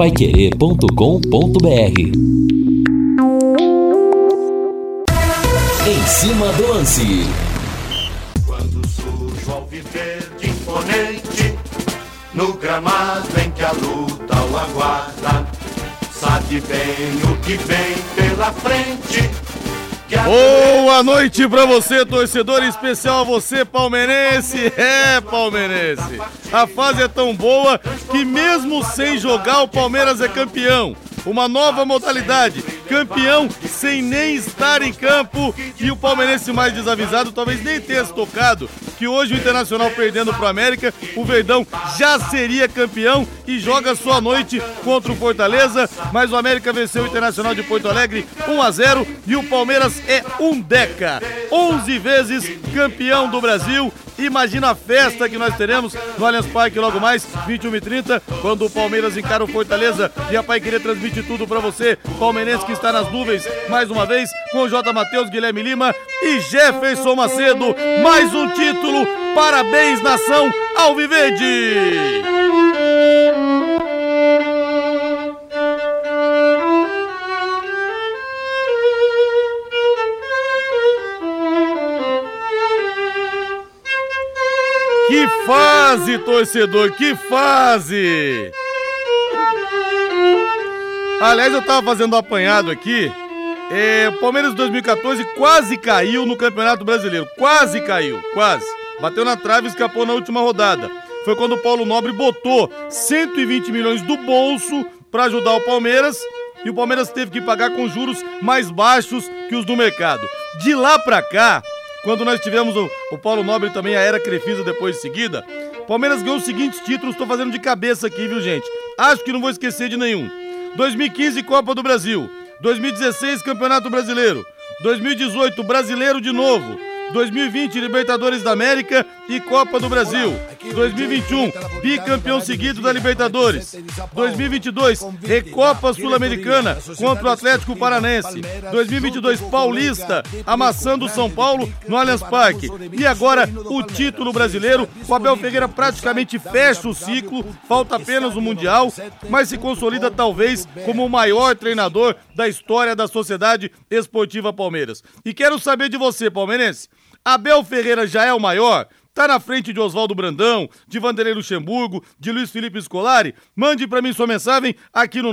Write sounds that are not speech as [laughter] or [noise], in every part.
paiquerê.com.br Em cima do lance. Quando surge o alviverde imponente, no gramado em que a luta o aguarda, sabe bem o que vem pela frente. Boa noite pra você, torcedor especial, você palmeirense. É, palmeirense. A fase é tão boa que mesmo sem jogar o Palmeiras é campeão. Uma nova modalidade, campeão sem nem estar em campo. E o palmeirense mais desavisado talvez nem tenha se tocado que hoje o Internacional perdendo para o América, o Verdão já seria campeão e joga sua noite contra o Fortaleza, mas o América venceu o Internacional de Porto Alegre 1 a 0 e o Palmeiras é um deca, 11 vezes campeão do Brasil. Imagina a festa que nós teremos no Allianz Parque logo mais, 21 e 30, quando o Palmeiras encara o Fortaleza e a Pai querer transmitir tudo para você, palmeirense que está nas nuvens mais uma vez, com J. Matheus, Guilherme Lima e Jefferson Macedo. Mais um título, parabéns nação Alviverde! Fase, torcedor, que fase! Aliás, eu tava fazendo um apanhado aqui. É, o Palmeiras 2014 quase caiu no Campeonato Brasileiro. Quase caiu, quase. Bateu na trave e escapou na última rodada. Foi quando o Paulo Nobre botou 120 milhões do bolso para ajudar o Palmeiras e o Palmeiras teve que pagar com juros mais baixos que os do mercado. De lá para cá, quando nós tivemos o, o Paulo Nobre também a era Crefisa depois de seguida, Palmeiras ganhou os seguintes títulos, estou fazendo de cabeça aqui, viu gente? Acho que não vou esquecer de nenhum. 2015 Copa do Brasil, 2016 Campeonato Brasileiro, 2018 Brasileiro de novo, 2020 Libertadores da América e Copa do Brasil. 2021 bicampeão seguido da Libertadores. 2022 Recopa Sul-Americana contra o Atlético Paranense. 2022 Paulista amassando o São Paulo no Allianz Parque. E agora o título brasileiro. O Abel Ferreira praticamente fecha o ciclo. Falta apenas o Mundial, mas se consolida talvez como o maior treinador da história da Sociedade Esportiva Palmeiras. E quero saber de você, palmeirense. Abel Ferreira já é o maior? Tá na frente de Oswaldo Brandão, de Vanderlei Luxemburgo, de Luiz Felipe Scolari? Mande para mim sua mensagem aqui no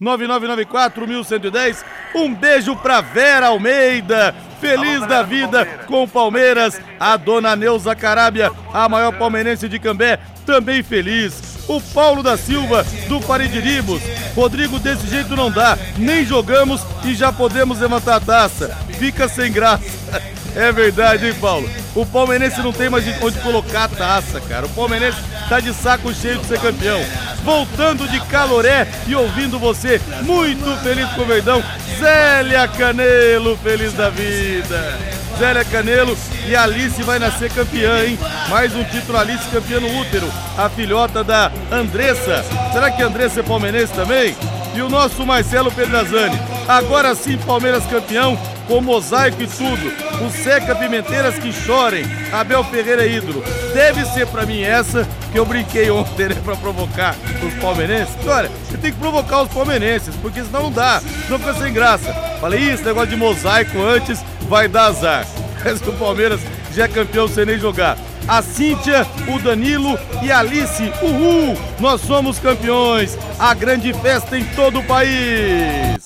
99994-1110. Um beijo pra Vera Almeida, feliz da vida com o Palmeiras. A dona Neuza Carábia, a maior palmeirense de Cambé, também feliz. O Paulo da Silva, do Paridiribos. Rodrigo, desse jeito não dá. Nem jogamos e já podemos levantar a taça. Fica sem graça. É verdade, hein, Paulo? O palmeirense não tem mais onde colocar a taça, cara. O palmeirense tá de saco cheio de ser campeão. Voltando de Caloré e ouvindo você, muito feliz com o Verdão. Zélia Canelo, feliz da vida. Zélia Canelo e Alice vai nascer campeã, hein? Mais um título Alice campeã no útero. A filhota da Andressa. Será que Andressa é palmeirense também? E o nosso Marcelo Pedrazani. Agora sim, Palmeiras campeão com mosaico e tudo. O Seca Pimenteiras que chorem. Abel Ferreira é ídolo. Deve ser para mim essa que eu brinquei ontem, né, pra provocar os palmeirenses. Olha, você tem que provocar os palmeirenses, porque senão não dá, senão fica sem graça. Falei, isso, negócio de mosaico antes vai dar azar. [laughs] Mas o Palmeiras já é campeão sem nem jogar. A Cíntia, o Danilo e a Alice, uhul! Nós somos campeões! A grande festa em todo o país!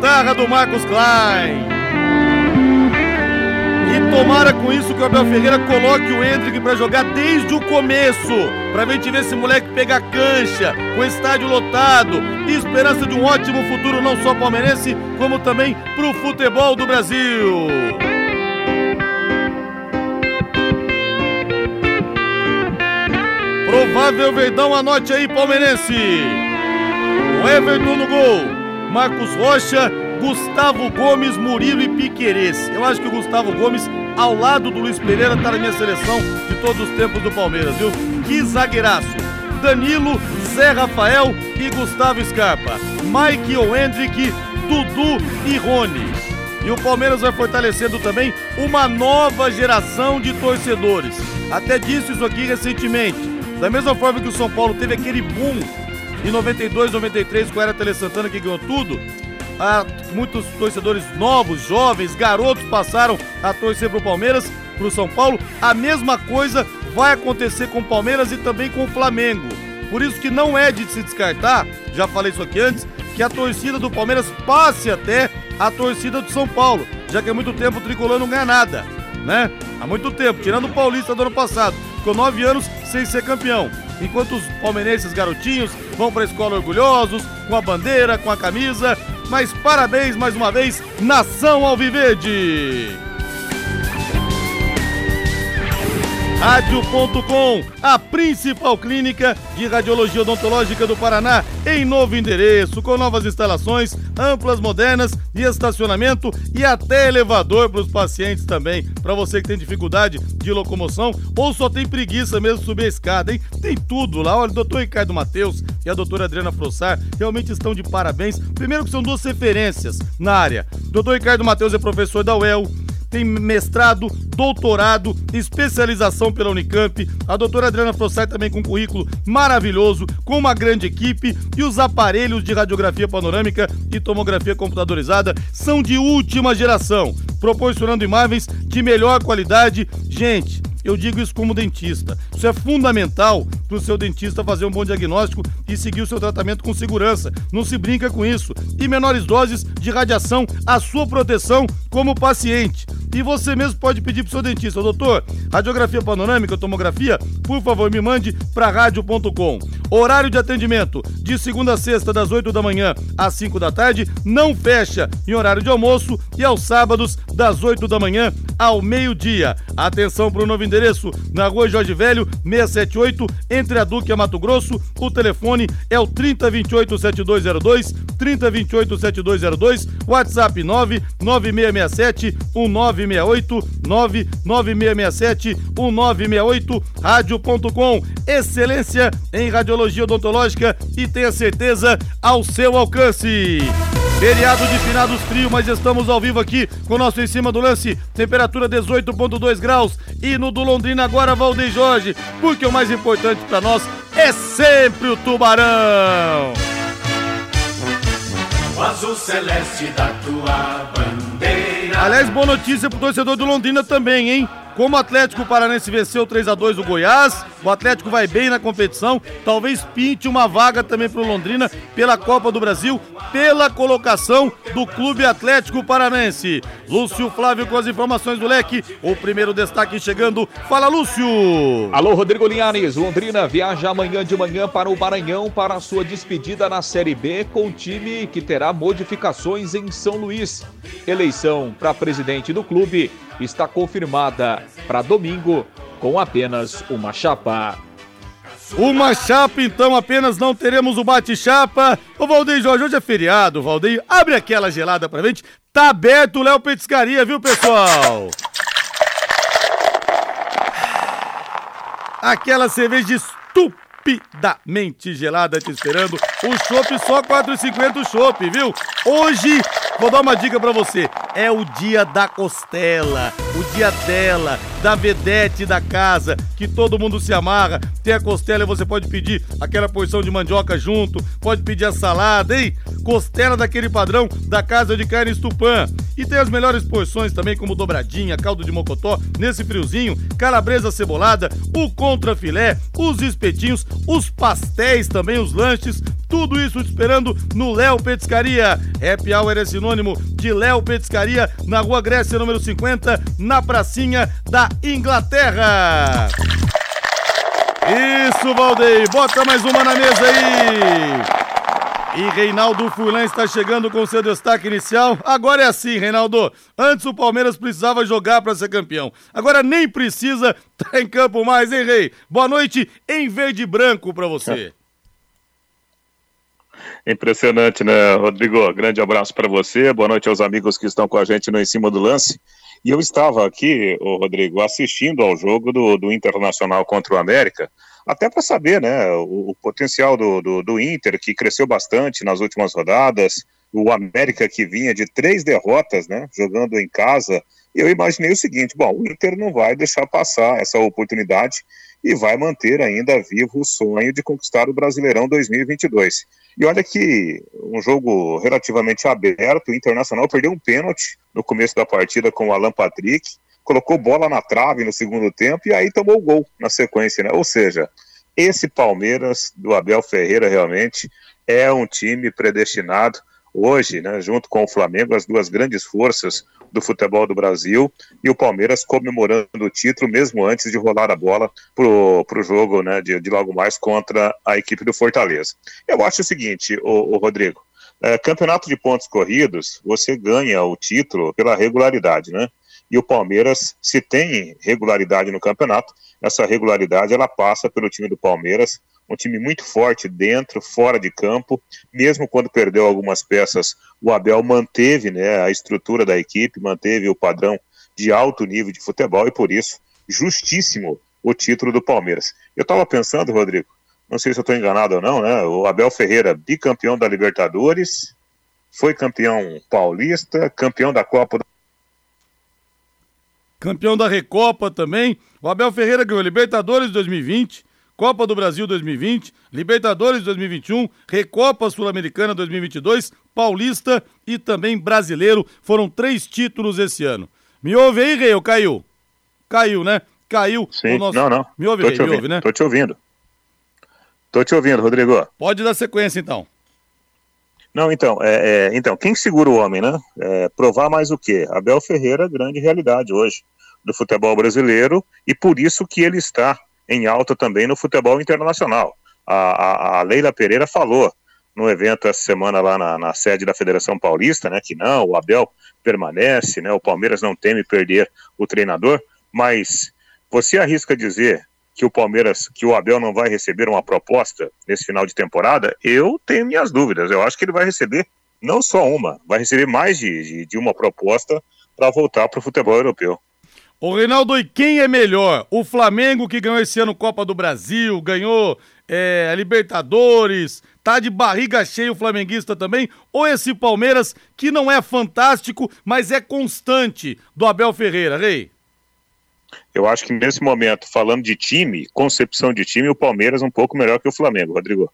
Guitarra do Marcos Klein. E tomara com isso que o Abel Ferreira coloque o Hendrick para jogar desde o começo. Pra gente ver esse moleque pegar cancha, com estádio lotado e esperança de um ótimo futuro não só palmeirense, como também pro futebol do Brasil. Provável Verdão, anote aí, palmeirense. O Everton no gol. Marcos Rocha, Gustavo Gomes, Murilo e Piquerez. Eu acho que o Gustavo Gomes, ao lado do Luiz Pereira, tá na minha seleção de todos os tempos do Palmeiras, viu? Que zagueiraço! Danilo, Zé Rafael e Gustavo Scarpa. Mike Hendrick, Dudu e Rony. E o Palmeiras vai fortalecendo também uma nova geração de torcedores. Até disse isso aqui recentemente. Da mesma forma que o São Paulo teve aquele boom em 92, 93 com a Era Tele Santana que ganhou tudo, ah, muitos torcedores novos, jovens, garotos passaram a torcer para o Palmeiras, para o São Paulo. A mesma coisa vai acontecer com o Palmeiras e também com o Flamengo. Por isso que não é de se descartar, já falei isso aqui antes, que a torcida do Palmeiras passe até a torcida do São Paulo, já que há muito tempo o tricolor não ganha nada, né? Há muito tempo, tirando o Paulista do ano passado, ficou nove anos sem ser campeão. Enquanto os palmeirenses garotinhos vão para a escola orgulhosos, com a bandeira, com a camisa. Mas parabéns mais uma vez, Nação Alviverde! Rádio.com, a principal clínica de radiologia odontológica do Paraná, em novo endereço, com novas instalações, amplas, modernas e estacionamento e até elevador para os pacientes também. Para você que tem dificuldade de locomoção ou só tem preguiça mesmo subir a escada, hein? Tem tudo lá. Olha, o doutor Ricardo Matheus e a doutora Adriana Frossar realmente estão de parabéns. Primeiro que são duas referências na área. O doutor Ricardo Matheus é professor da UEL, tem mestrado, doutorado, especialização pela Unicamp. A doutora Adriana Frossai também com um currículo maravilhoso, com uma grande equipe e os aparelhos de radiografia panorâmica e tomografia computadorizada são de última geração, proporcionando imagens de melhor qualidade. Gente, eu digo isso como dentista. Isso é fundamental para o seu dentista fazer um bom diagnóstico e seguir o seu tratamento com segurança. Não se brinca com isso. E menores doses de radiação, a sua proteção como paciente. E você mesmo pode pedir para o seu dentista, doutor, radiografia panorâmica, tomografia, por favor, me mande para rádio.com. Horário de atendimento de segunda a sexta, das 8 da manhã às 5 da tarde, não fecha em horário de almoço e aos sábados, das 8 da manhã ao meio-dia. Atenção para o novo endereço, na rua Jorge Velho, 678, entre a Duque e a Mato Grosso. O telefone é o 3028-7202, 3028-7202, WhatsApp 99667 1968, 99667 1968, rádio.com. Excelência em radiologia odontológica e tenha certeza ao seu alcance. Feriado de finados frio, mas estamos ao vivo aqui com o nosso em cima do lance. Temperatura 18.2 graus. E no do Londrina agora, Valdeir Jorge. Porque o mais importante para nós é sempre o Tubarão. O azul celeste da tua bandeira. Aliás, boa notícia pro torcedor do Londrina também, hein? Como o Atlético Paranense venceu 3 a 2 o Goiás, o Atlético vai bem na competição, talvez pinte uma vaga também para o Londrina pela Copa do Brasil, pela colocação do Clube Atlético Paranense. Lúcio Flávio com as informações do leque, o primeiro destaque chegando. Fala, Lúcio! Alô, Rodrigo Linhares. Londrina viaja amanhã de manhã para o Maranhão para a sua despedida na Série B com o time que terá modificações em São Luís. Eleição para presidente do clube está confirmada para domingo com apenas uma chapa. Uma chapa, então, apenas não teremos o bate-chapa. Ô, Valdeir Jorge, hoje é feriado, Valdeir. Abre aquela gelada pra gente. Tá aberto o Léo Petiscaria, viu, pessoal? Aquela cerveja estupidamente gelada te esperando. O chopp só 4,50 o chopp, viu? Hoje, vou dar uma dica pra você. É o dia da costela, o dia dela, da vedete da casa, que todo mundo se amarra. Tem a costela e você pode pedir aquela porção de mandioca junto, pode pedir a salada, hein? Costela daquele padrão da Casa de Carne Tupã. E tem as melhores porções também, como dobradinha, caldo de mocotó, nesse friozinho, calabresa cebolada, o contrafilé, os espetinhos, os pastéis também, os lanches, tudo isso te esperando no Léo Petiscaria. Happy Hour é sinônimo de Léo Petiscaria, na Rua Grécia, número 50, na pracinha da Inglaterra. Isso, Valdeir. Bota mais uma na mesa aí. E Reinaldo Furlan está chegando com seu destaque inicial. Agora é assim, Reinaldo. Antes o Palmeiras precisava jogar para ser campeão. Agora nem precisa, tá em campo mais, hein, Rei? Boa noite em verde e branco para você. Impressionante, né, Rodrigo? Grande abraço para você. Boa noite aos amigos que estão com a gente no Em Cima do Lance. E eu estava aqui, Rodrigo, assistindo ao jogo do, do Internacional contra o América, até para saber, né, o, o potencial do, do, do, Inter, que cresceu bastante nas últimas rodadas, o América que vinha de três derrotas, né, jogando em casa. E eu imaginei o seguinte: bom, o Inter não vai deixar passar essa oportunidade e vai manter ainda vivo o sonho de conquistar o Brasileirão 2022. E olha que um jogo relativamente aberto, o Internacional perdeu um pênalti no começo da partida com o Alan Patrick, colocou bola na trave no segundo tempo e aí tomou o gol na sequência, né? Ou seja, esse Palmeiras do Abel Ferreira realmente é um time predestinado hoje, né, junto com o Flamengo, as duas grandes forças do futebol do Brasil, e o Palmeiras comemorando o título mesmo antes de rolar a bola pro, pro jogo né, de, de logo mais contra a equipe do Fortaleza. Eu acho o seguinte, o, o Rodrigo, é, campeonato de pontos corridos, você ganha o título pela regularidade, né? E o Palmeiras, se tem regularidade no campeonato, essa regularidade ela passa pelo time do Palmeiras um time muito forte dentro, fora de campo. Mesmo quando perdeu algumas peças, o Abel manteve né, a estrutura da equipe, manteve o padrão de alto nível de futebol e por isso, justíssimo o título do Palmeiras. Eu estava pensando, Rodrigo, não sei se eu estou enganado ou não, né? O Abel Ferreira, bicampeão da Libertadores, foi campeão paulista, campeão da Copa do Campeão da Recopa também. O Abel Ferreira ganhou Libertadores 2020, Copa do Brasil 2020, Libertadores 2021, Recopa Sul-Americana 2022, Paulista e também Brasileiro. Foram três títulos esse ano. Me ouve aí, Rei? Caiu? Caiu, né? Caiu Sim, o nosso... não, não. Me ouve, Rei? Me ouve, né? Tô te ouvindo. Tô te ouvindo, Rodrigo. Pode dar sequência, então. Não, então, é, é, então, quem segura o homem, né? É, provar mais o quê? Abel Ferreira, grande realidade hoje do futebol brasileiro, e por isso que ele está em alta também no futebol internacional. A, a, a Leila Pereira falou no evento essa semana lá na, na, sede da Federação Paulista, né, que não, o Abel permanece, né, o Palmeiras não teme perder o treinador, mas você arrisca dizer que o Palmeiras, que o Abel não vai receber uma proposta nesse final de temporada? Eu tenho minhas dúvidas, eu acho que ele vai receber não só uma, vai receber mais de, de, de uma proposta para voltar para o futebol europeu. Ô Reinaldo, e quem é melhor? O Flamengo que ganhou esse ano Copa do Brasil, ganhou é, Libertadores, tá de barriga cheia o flamenguista também? Ou esse Palmeiras que não é fantástico, mas é constante do Abel Ferreira, Rei? Eu acho que nesse momento, falando de time, concepção de time, o Palmeiras é um pouco melhor que o Flamengo, Rodrigo.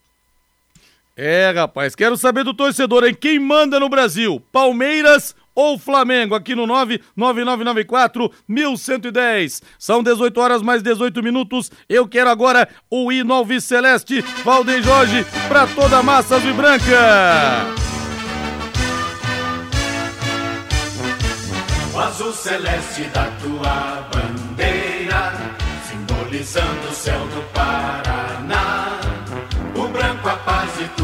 É, rapaz, quero saber do torcedor, hein? Quem manda no Brasil? Palmeiras ou Flamengo, aqui no 99994 1110. São 18 horas mais 18 minutos. Eu quero agora o hino Alves Celeste, Valdem Jorge, para toda a massa azul branca. O azul celeste da tua bandeira, simbolizando o céu do Paraná.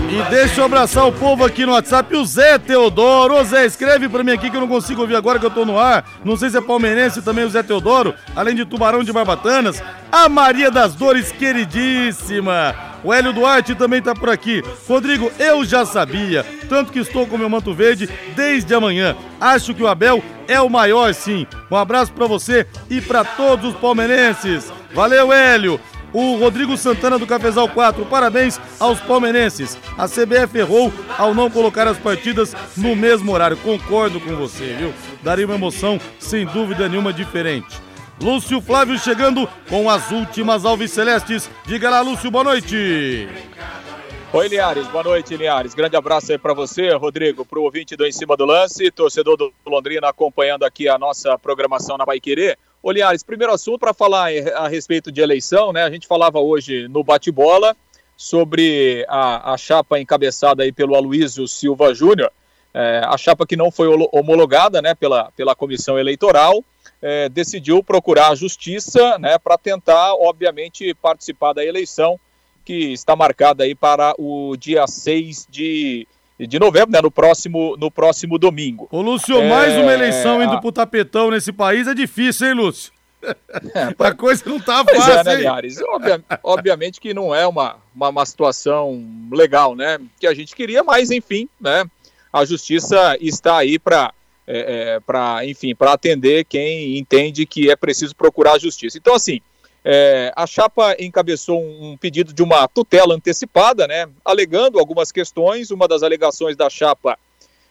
E deixa eu abraçar o povo aqui no WhatsApp, o Zé Teodoro. Ô Zé, escreve pra mim aqui que eu não consigo ouvir agora que eu tô no ar. Não sei se é palmeirense também o Zé Teodoro, além de Tubarão de Barbatanas. A Maria das Dores, queridíssima. O Hélio Duarte também tá por aqui. Rodrigo, eu já sabia, tanto que estou com meu manto verde desde amanhã. Acho que o Abel é o maior, sim. Um abraço para você e para todos os palmeirenses. Valeu, Hélio. O Rodrigo Santana do Cafezal 4, parabéns aos palmeirenses. A CBF errou ao não colocar as partidas no mesmo horário. Concordo com você, viu? Daria uma emoção sem dúvida nenhuma diferente. Lúcio Flávio chegando com as últimas alves celestes. Diga lá, Lúcio, boa noite. Oi, Linhares, boa noite, Linhares. Grande abraço aí para você, Rodrigo, para o ouvinte do Em Cima do Lance, torcedor do Londrina acompanhando aqui a nossa programação na Pai Querer. Oliares, primeiro assunto para falar a respeito de eleição, né? A gente falava hoje no bate-bola sobre a, a, chapa encabeçada aí pelo Aloysio Silva Júnior, é, a chapa que não foi homologada, né, pela, pela comissão eleitoral, é, decidiu procurar a justiça, né, para tentar, obviamente, participar da eleição que está marcada aí para o dia 6 de de novembro, né, no próximo, no próximo domingo. Ô, Lúcio, é... mais uma eleição indo pro tapetão nesse país é difícil, hein, Lúcio? É, [laughs] a coisa não tá pois fácil. É, né, Linhares? Obvia, obviamente que não é uma, uma, uma, situação legal, né? Que a gente queria, mas enfim, né? A justiça está aí para. É, é, para enfim, para atender quem entende que é preciso procurar a justiça. Então, assim, é, a chapa encabeçou um, pedido de uma tutela antecipada, né, alegando algumas questões. Uma das alegações da chapa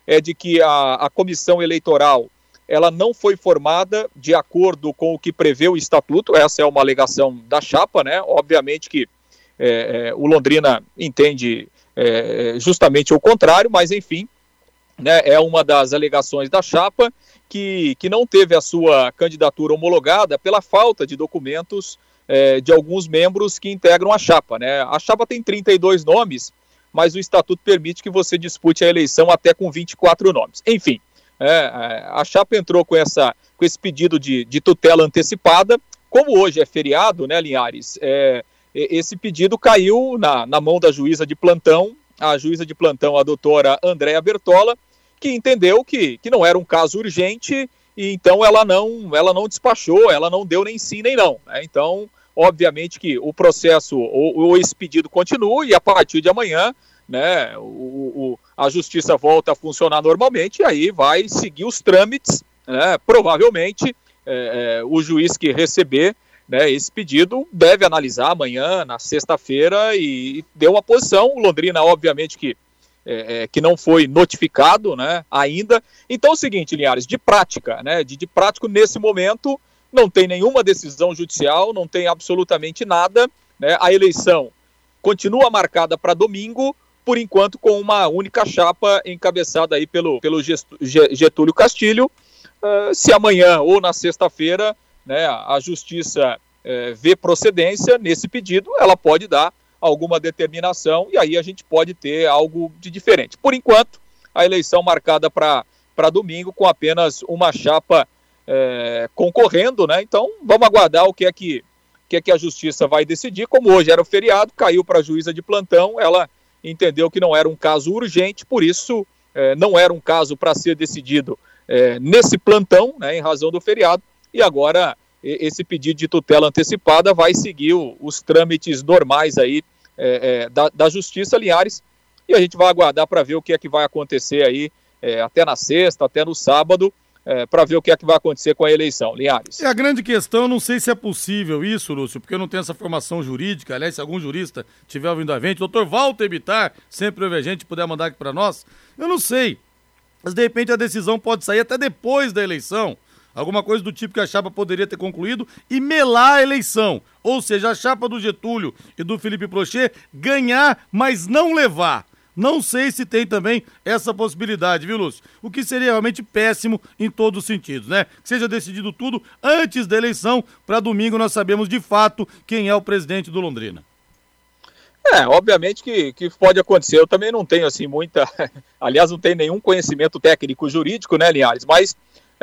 é de que a, a comissão eleitoral ela não foi formada de acordo com o que prevê o estatuto. Essa é uma alegação da chapa, né? Obviamente que é, é, o Londrina entende é, justamente o contrário, mas enfim, né, é uma das alegações da chapa que, que não teve a sua candidatura homologada pela falta de documentos é, de alguns membros que integram a chapa. Né? A chapa tem 32 nomes, mas o estatuto permite que você dispute a eleição até com 24 nomes. Enfim, é, é, a chapa entrou com, essa, com esse pedido de, de tutela antecipada. Como hoje é feriado, né, Linhares? É, esse pedido caiu na, na mão da juíza de plantão, a juíza de plantão, a doutora Andréa Bertola, que entendeu que, que não era um caso urgente e então ela não, ela não despachou, ela não deu nem sim nem não. Né? Então, obviamente que o processo ou, ou esse pedido continua e a partir de amanhã né, o, o, a justiça volta a funcionar normalmente e aí vai seguir os trâmites, né, provavelmente é, é, o juiz que receber né, esse pedido deve analisar amanhã, na sexta-feira, e, e deu uma posição. Londrina, obviamente, que é, é, que não foi notificado né, ainda. Então é o seguinte, Linhares, de prática, né, de, de prático nesse momento, não tem nenhuma decisão judicial, não tem absolutamente nada. Né, a eleição continua marcada para domingo, por enquanto com uma única chapa encabeçada aí pelo, pelo Getúlio Castilho. Uh, se amanhã ou na sexta-feira né, a justiça uh, vê procedência nesse pedido, ela pode dar alguma determinação e aí a gente pode ter algo de diferente. Por enquanto, a eleição marcada para domingo com apenas uma chapa é, concorrendo, né? Então vamos aguardar o que é que, que é que a justiça vai decidir. Como hoje era o feriado, caiu para a juíza de plantão, ela entendeu que não era um caso urgente, por isso é, não era um caso para ser decidido é, nesse plantão, né, em razão do feriado, e agora esse pedido de tutela antecipada vai seguir o, os trâmites normais aí é, é, da, da, Justiça Linhares e a gente vai aguardar para ver o que é que vai acontecer aí é, até na sexta, até no sábado, é, para ver o que é que vai acontecer com a eleição, Linhares. É a grande questão, não sei se é possível isso, Lúcio, porque eu não tenho essa formação jurídica, aliás, se algum jurista tiver ouvindo a gente, doutor Walter Bitar, sempre ouve a gente, puder mandar aqui para nós, eu não sei, mas de repente a decisão pode sair até depois da eleição, Alguma coisa do tipo que a chapa poderia ter concluído e melar a eleição. Ou seja, a chapa do Getúlio e do Felipe Prochet ganhar, mas não levar. Não sei se tem também essa possibilidade, viu, Lúcio? O que seria realmente péssimo em todos os sentidos, né? Que seja decidido tudo antes da eleição, para domingo nós sabemos de fato quem é o presidente do Londrina. É, obviamente que, que pode acontecer. Eu também não tenho, assim, muita. [laughs] Aliás, não tenho nenhum conhecimento técnico jurídico, né, Linhares? Mas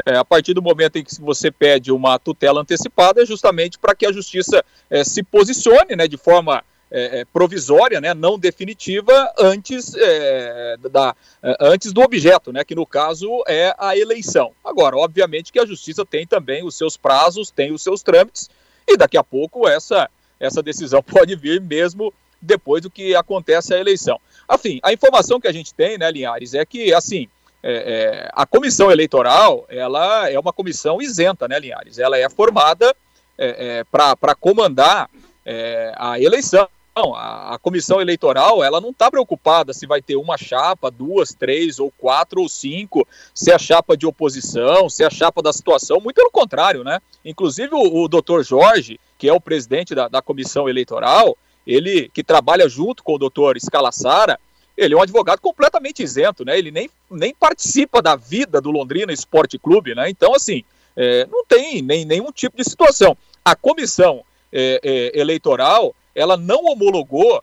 é, a partir do momento em que você pede uma tutela antecipada, é justamente para que a justiça é, se posicione né, de forma é, é provisória, né, não definitiva, antes, é, da, é, antes do objeto, né, que no caso é a eleição. Agora, obviamente que a justiça tem também os seus prazos, tem os seus trâmites, e daqui a pouco essa, essa decisão [laughs] pode vir mesmo depois do que acontece a eleição. Afim, a informação que a gente tem, né, Linhares, é que, assim, é, é, a comissão eleitoral ela é uma comissão isenta, né, Linhares? Ela é formada é, é para comandar é, a eleição. A, a, comissão eleitoral ela não está preocupada se vai ter uma chapa, duas, três, ou quatro, ou cinco, se é chapa de oposição, se é chapa da situação, muito pelo contrário, né? Inclusive o, o doutor Jorge, que é o presidente da, da comissão eleitoral, ele que trabalha junto com o doutor Scalassara, ele é um advogado completamente isento, né? Ele nem, nem participa da vida do Londrina Esporte Clube, né? Então, assim, é, não tem nem, nenhum tipo de situação. A comissão é, é, eleitoral, ela não homologou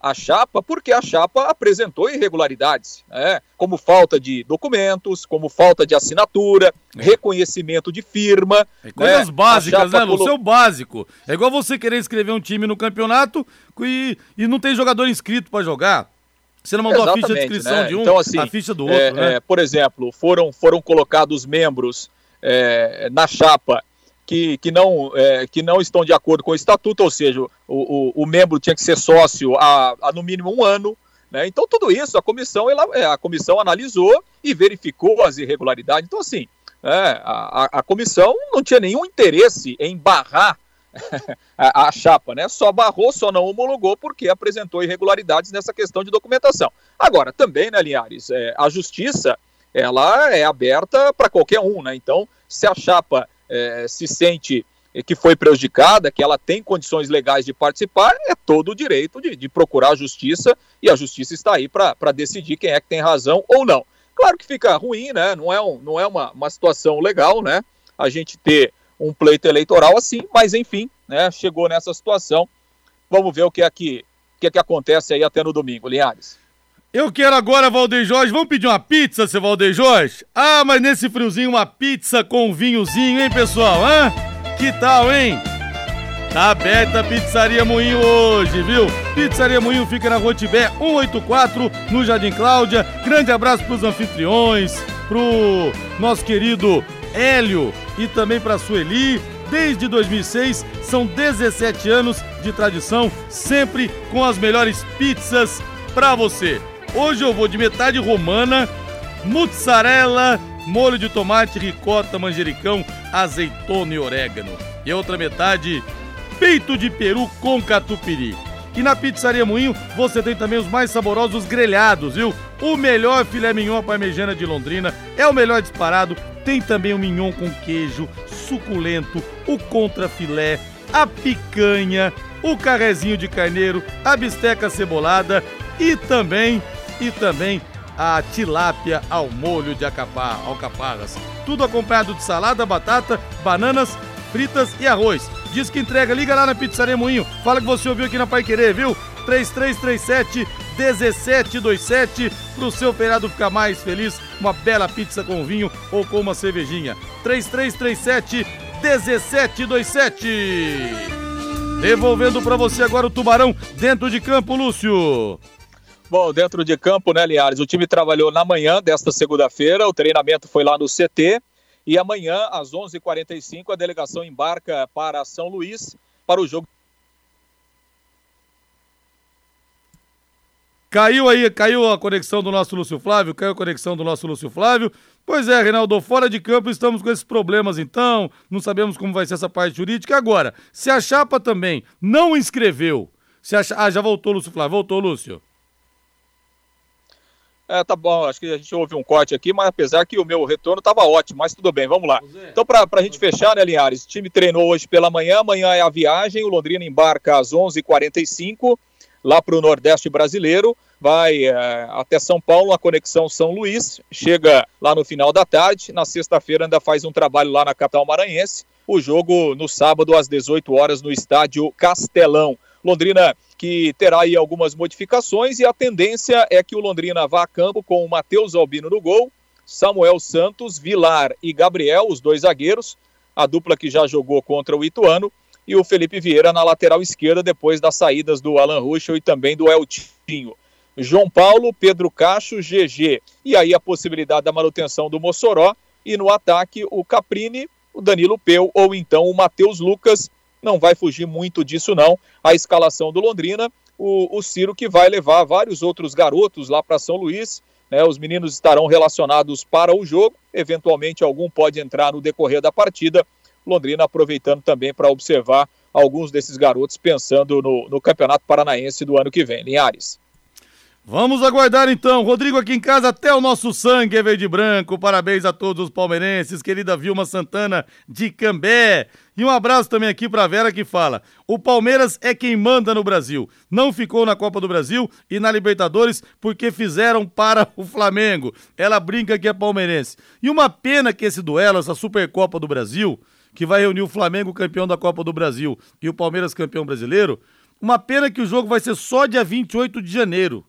a chapa porque a chapa apresentou irregularidades, né? como falta de documentos, como falta de assinatura, reconhecimento de firma. É coisas né? básicas, né, Lu? Seu básico. É igual você querer escrever um time no campeonato e, e não tem jogador inscrito para jogar. Você não mandou Exatamente, a ficha de inscrição né? de um, então, assim, a ficha do outro, é, né? É, por exemplo, foram, foram colocados membros é, na chapa que, que, não, é, que não estão de acordo com o estatuto, ou seja, o, o, o membro tinha que ser sócio há, há no mínimo um ano. Né? Então, tudo isso a comissão, ela, é, a comissão analisou e verificou as irregularidades. Então, assim, é, a, a, comissão não tinha nenhum interesse em barrar [laughs] a, a, chapa, né? Só barrou, só não homologou porque apresentou irregularidades nessa questão de documentação. Agora, também, né, Linhares, é, a justiça ela é aberta para qualquer um, né? Então, se a chapa é, se sente que foi prejudicada, que ela tem condições legais de participar, é todo o direito de, de procurar a justiça e a justiça está aí para decidir quem é que tem razão ou não. Claro que fica ruim, né? Não é, um, não é uma, uma situação legal, né? A gente ter um pleito eleitoral assim, mas enfim, né? Chegou nessa situação. Vamos ver o que é que, que, é que acontece aí até no domingo, Linhares. Eu quero agora, Valdeir Jorge. Vamos pedir uma pizza, seu Valdeir Jorge? Ah, mas nesse friozinho, uma pizza com vinhozinho, hein, pessoal? Hã? Que tal, hein? Tá aberta a Pizzaria Moinho hoje, viu? Pizzaria Moinho fica na Rua Tibé 184, no Jardim Cláudia. Grande abraço pros anfitriões, pro nosso querido Hélio e também pra Sueli. Desde 2006, são 17 anos de tradição, sempre com as melhores pizzas pra você. Hoje eu vou de metade romana, mozzarella, molho de tomate, ricota, manjericão, azeitona e orégano. E a outra metade, peito de peru com catupiry. E na Pizzaria Moinho você tem também os mais saborosos grelhados, viu? O melhor filé mignon parmegiana de Londrina é o melhor disparado. Tem também o mignon com queijo, suculento, o contrafilé, a picanha, o carrezinho de carneiro, a bisteca cebolada e também e também a tilápia ao molho de acapar, alcaparras. Tudo acompanhado de salada, batata, bananas, fritas e arroz. Diz que entrega, liga lá na Pizzaria Moinho. Fala que você ouviu aqui na Pai Querer, viu? 3337 1727 pro seu feriado ficar mais feliz, uma bela pizza com vinho ou com uma cervejinha. 3337 1727. Devolvendo para você agora o Tubarão dentro de campo, Lúcio. Bom, dentro de campo, né, Liares? O time trabalhou na manhã desta segunda-feira, o treinamento foi lá no CT. E amanhã, às 11:45 h 45 a delegação embarca para São Luís para o jogo. Caiu aí, caiu a conexão do nosso Lúcio Flávio, caiu a conexão do nosso Lúcio Flávio. Pois é, Reinaldo, fora de campo estamos com esses problemas então, não sabemos como vai ser essa parte jurídica. Agora, se a chapa também não inscreveu, se a... ah, já voltou, Lúcio Flávio, voltou, Lúcio. É, tá bom, acho que a gente ouve um corte aqui, mas apesar que o meu retorno estava ótimo, mas tudo bem, vamos lá. Então, para a gente fechar, né, Linhares? O time treinou hoje pela manhã, amanhã é a viagem, o Londrina embarca às 11 h 45 lá para o Nordeste brasileiro, vai é, até São Paulo, a conexão São Luís, chega lá no final da tarde, na sexta-feira ainda faz um trabalho lá na capital maranhense, o jogo no sábado às 18 horas no estádio Castelão. Londrina que terá aí algumas modificações e a tendência é que o Londrina vá a campo com o Matheus Albino no gol, Samuel Santos, Vilar e Gabriel, os dois zagueiros, a dupla que já jogou contra o Ituano, e o Felipe Vieira na lateral esquerda depois das saídas do Alan Ruschel e também do Eltinho. João Paulo, Pedro Cacho, GG. E aí a possibilidade da manutenção do Mossoró e no ataque o Caprini, o Danilo Peu ou então o Matheus Lucas não vai fugir muito disso não. A escalação do Londrina, o, o Ciro que vai levar vários outros garotos lá para São Luís, né, os meninos estarão relacionados para o jogo, eventualmente algum pode entrar no decorrer da partida. Londrina aproveitando também para observar alguns desses garotos pensando no, no Campeonato Paranaense do ano que vem. Linhares. Vamos aguardar então. Rodrigo aqui em casa, até o nosso sangue é verde branco. Parabéns a todos os palmeirenses, querida Vilma Santana de Cambé. E um abraço também aqui para Vera que fala: o Palmeiras é quem manda no Brasil. Não ficou na Copa do Brasil e na Libertadores porque fizeram para o Flamengo. Ela brinca que é palmeirense. E uma pena que esse duelo, essa Supercopa do Brasil, que vai reunir o Flamengo campeão da Copa do Brasil e o Palmeiras campeão brasileiro, uma pena que o jogo vai ser só dia 28 de janeiro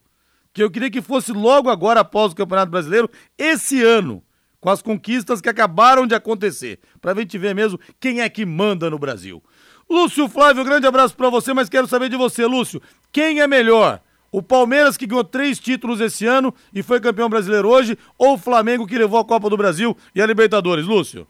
que eu queria que fosse logo agora após o Campeonato Brasileiro, esse ano, com as conquistas que acabaram de acontecer, para gente ver mesmo quem é que manda no Brasil. Lúcio Flávio, grande abraço para você, mas quero saber de você, Lúcio, quem é melhor? O Palmeiras que ganhou três títulos esse ano e foi campeão brasileiro hoje, ou o Flamengo que levou a Copa do Brasil e a Libertadores, Lúcio?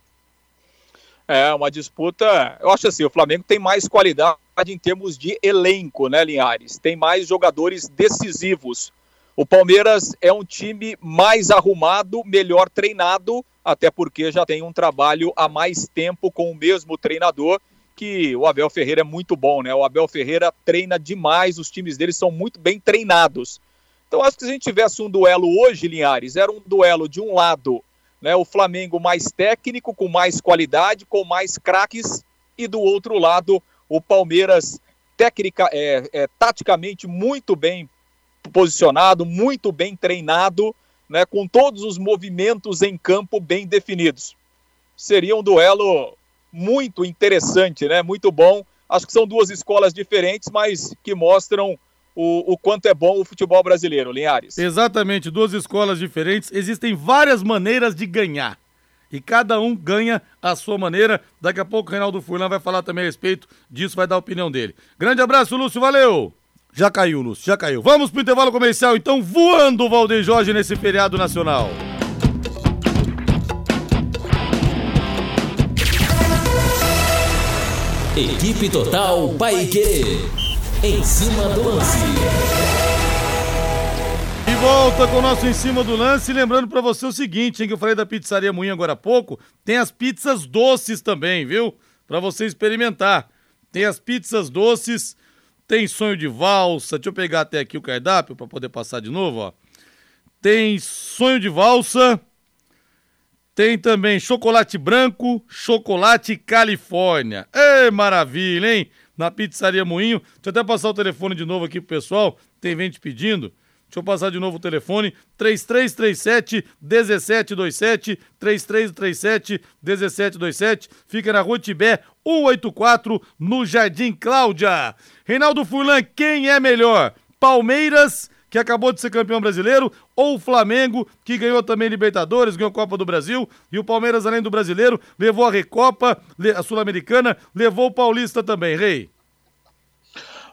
É, uma disputa. Eu acho assim, o Flamengo tem mais qualidade em termos de elenco, né, Linhares? Tem mais jogadores decisivos. O Palmeiras é um time mais arrumado, melhor treinado, até porque já tem um trabalho há mais tempo com o mesmo treinador, que o Abel Ferreira é muito bom, né? O Abel Ferreira treina demais, os times dele são muito bem treinados. Então acho que se a gente tivesse um duelo hoje, Linhares, era um duelo de um lado, né, o Flamengo mais técnico, com mais qualidade, com mais craques, e do outro lado, o Palmeiras técnica, é, é, taticamente muito bem posicionado, muito bem treinado, né, com todos os movimentos em campo bem definidos. Seria um duelo muito interessante, né, muito bom. Acho que são duas escolas diferentes, mas que mostram o, o, quanto é bom o futebol brasileiro, Linhares. Exatamente, duas escolas diferentes. Existem várias maneiras de ganhar. E cada um ganha a sua maneira. Daqui a pouco o Reinaldo Furlan vai falar também a respeito disso, vai dar a opinião dele. Grande abraço, Lúcio, valeu! Já caiu, Lúcio, já caiu. Vamos pro intervalo comercial, então, voando o Valdeir Jorge nesse feriado nacional. Equipe Total Paique. Em cima do lance. E volta com o nosso Em Cima do Lance. Lembrando para você o seguinte, hein, que eu falei da pizzaria Moinha agora há pouco. Tem as pizzas doces também, viu? Para você experimentar. Tem as pizzas doces, tem sonho de valsa. Deixa eu pegar até aqui o cardápio para poder passar de novo, ó. Tem sonho de valsa. Tem também chocolate branco, chocolate Califórnia. Ê, maravilha, hein? Na Pizzaria Moinho. Deixa eu até passar o telefone de novo aqui pro pessoal. Tem gente pedindo. Deixa eu passar de novo o telefone: 3337 1727 3337 1727. Fica na Rua Tibé 184, no Jardim Cláudia. Reinaldo Furlan, quem é melhor? Palmeiras, que acabou de ser campeão brasileiro, ou o Flamengo, que ganhou também Libertadores, ganhou Copa do Brasil, e o Palmeiras, além do brasileiro, levou a Recopa, a Sul-Americana, levou o Paulista também, Rei.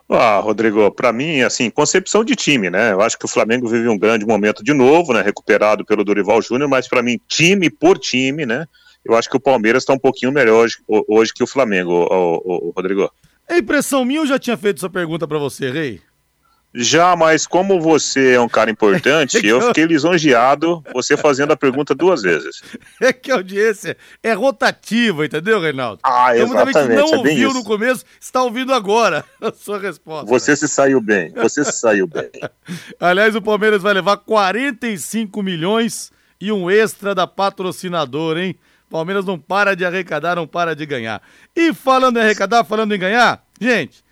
Ah, Rodrigo, para mim, assim, concepção de time, né? Eu acho que o Flamengo vive um grande momento de novo, né? Recuperado pelo Dorival Júnior, mas para mim, time por time, né? Eu acho que o Palmeiras está um pouquinho melhor hoje, hoje que o Flamengo, o, o, o Rodrigo. É impressão minha ou já tinha feito essa pergunta para você, Rei? Já, mas como você é um cara importante, [laughs] eu fiquei lisonjeado você fazendo a pergunta duas vezes. É que a audiência é rotativa, entendeu, Reinaldo? Ah, então, exatamente. Gente não é ouviu no começo, está ouvindo agora [laughs] a sua resposta. Você se saiu bem, você se saiu bem. [laughs] Aliás, o Palmeiras vai levar 45 milhões e um extra da patrocinadora, hein? Palmeiras não para de arrecadar, não para de ganhar. E falando em arrecadar, falando em ganhar, gente,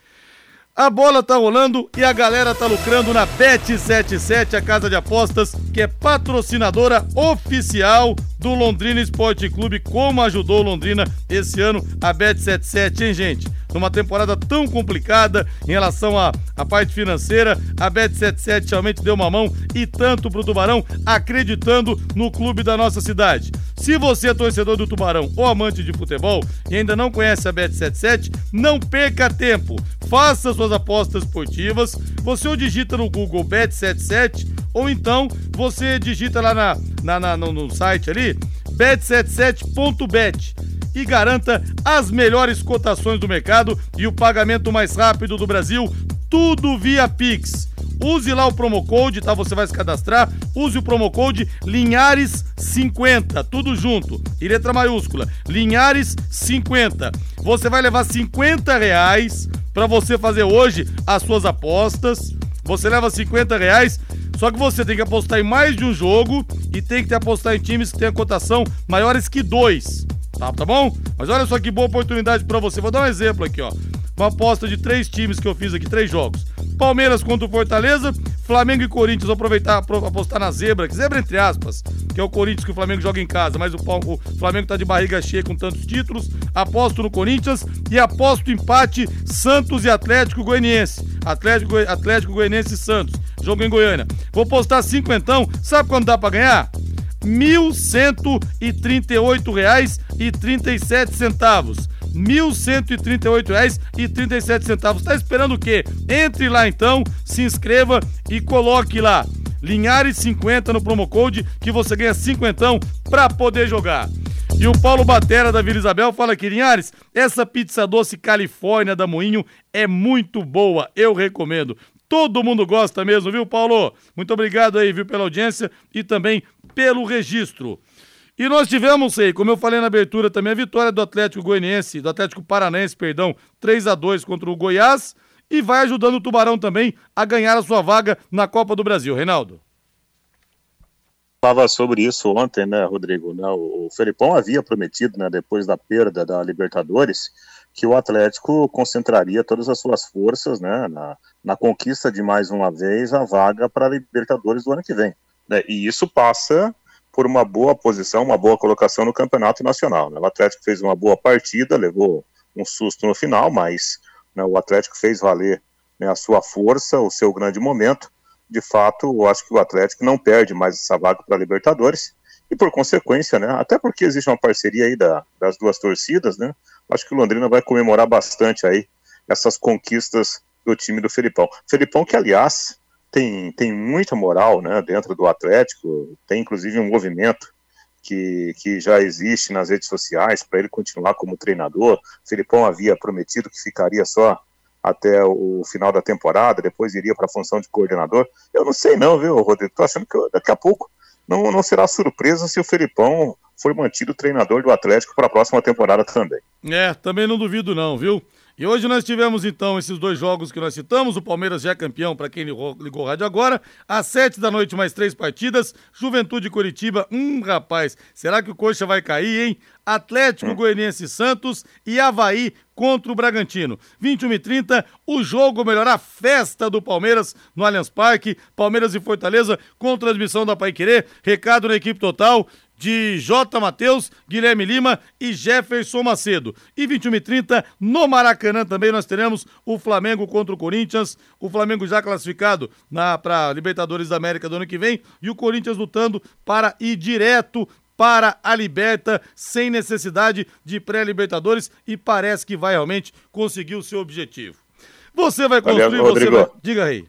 a bola tá rolando e a galera tá lucrando na Bet77, a casa de apostas que é patrocinadora oficial do Londrina Esporte Clube. Como ajudou Londrina esse ano a Bet77, hein, gente? Numa temporada tão complicada em relação à, à parte financeira, a Bet77 realmente deu uma mão e tanto pro Tubarão, acreditando no clube da nossa cidade. Se você é torcedor do Tubarão ou amante de futebol e ainda não conhece a Bet77, não perca tempo. Faça suas apostas esportivas. Você ou digita no Google Bet77 ou então você digita lá na, na, na no, no site ali bet77.bet e garanta as melhores cotações do mercado e o pagamento mais rápido do Brasil, tudo via Pix. Use lá o promo code, tá? Você vai se cadastrar. Use o promo code Linhares50, tudo junto. E letra maiúscula, Linhares50. Você vai levar 50 reais para você fazer hoje as suas apostas. Você leva 50 reais, só que você tem que apostar em mais de um jogo e tem que apostar em times que tenham cotação maiores que dois. Tá, tá bom? Mas olha só que boa oportunidade para você. Vou dar um exemplo aqui, ó. Uma aposta de três times que eu fiz aqui, três jogos. Palmeiras contra o Fortaleza, Flamengo e Corinthians. Vou aproveitar apostar na zebra, que zebra entre aspas, que é o Corinthians que o Flamengo joga em casa, mas o, o Flamengo tá de barriga cheia com tantos títulos. Aposto no Corinthians e aposto empate Santos e Atlético Goianiense. Atlético, Atlético Goianiense e Santos. Jogo em Goiânia. Vou postar cinquentão. Sabe quando dá para ganhar? R$ 1.138,37. R$ 1.138,37. Está esperando o quê? Entre lá então, se inscreva e coloque lá Linhares 50 no promo code que você ganha cinquentão para poder jogar. E o Paulo Batera da Vila Isabel fala que, Linhares, essa pizza doce Califórnia da Moinho é muito boa, eu recomendo. Todo mundo gosta mesmo, viu, Paulo? Muito obrigado aí, viu, pela audiência e também pelo registro. E nós tivemos aí, como eu falei na abertura também, a vitória do Atlético Goianiense, do Atlético Paranaense, perdão, 3 a 2 contra o Goiás e vai ajudando o Tubarão também a ganhar a sua vaga na Copa do Brasil. Reinaldo falava sobre isso ontem, né, Rodrigo? Né, o Felipão havia prometido, né, depois da perda da Libertadores, que o Atlético concentraria todas as suas forças, né, na, na conquista de mais uma vez a vaga para a Libertadores do ano que vem. Né, e isso passa por uma boa posição, uma boa colocação no Campeonato Nacional. Né? O Atlético fez uma boa partida, levou um susto no final, mas né, o Atlético fez valer né, a sua força, o seu grande momento de fato, eu acho que o Atlético não perde mais essa vaga para a Libertadores. E por consequência, né, até porque existe uma parceria aí da, das duas torcidas, né, acho que o Londrina vai comemorar bastante aí essas conquistas do time do Felipão. Felipão que, aliás, tem, tem muita moral né, dentro do Atlético, tem inclusive um movimento que, que já existe nas redes sociais para ele continuar como treinador. Felipão havia prometido que ficaria só até o final da temporada, depois iria para a função de coordenador. Eu não sei não, viu, Rodrigo? Tô achando que daqui a pouco não, não será surpresa se o Felipão for mantido treinador do Atlético para a próxima temporada também. É, também não duvido não, viu? E hoje nós tivemos então esses dois jogos que nós citamos. O Palmeiras já é campeão, para quem ligou, ligou o rádio agora. Às sete da noite, mais três partidas. Juventude Curitiba. Hum, rapaz, será que o Coxa vai cair, hein? Atlético. Goianiense Santos e Havaí contra o Bragantino. 21 e 30, o jogo melhor, a festa do Palmeiras no Allianz Parque. Palmeiras e Fortaleza com transmissão da Paiquerê. Recado na equipe total de J. Matheus, Guilherme Lima e Jefferson Macedo. E 21 e 30 no Maracanã também nós teremos o Flamengo contra o Corinthians. O Flamengo já classificado para Libertadores da América do ano que vem e o Corinthians lutando para ir direto para a Liberta sem necessidade de pré-Libertadores e parece que vai realmente conseguir o seu objetivo. Você vai construir, Rodrigo, você vai... Diga aí.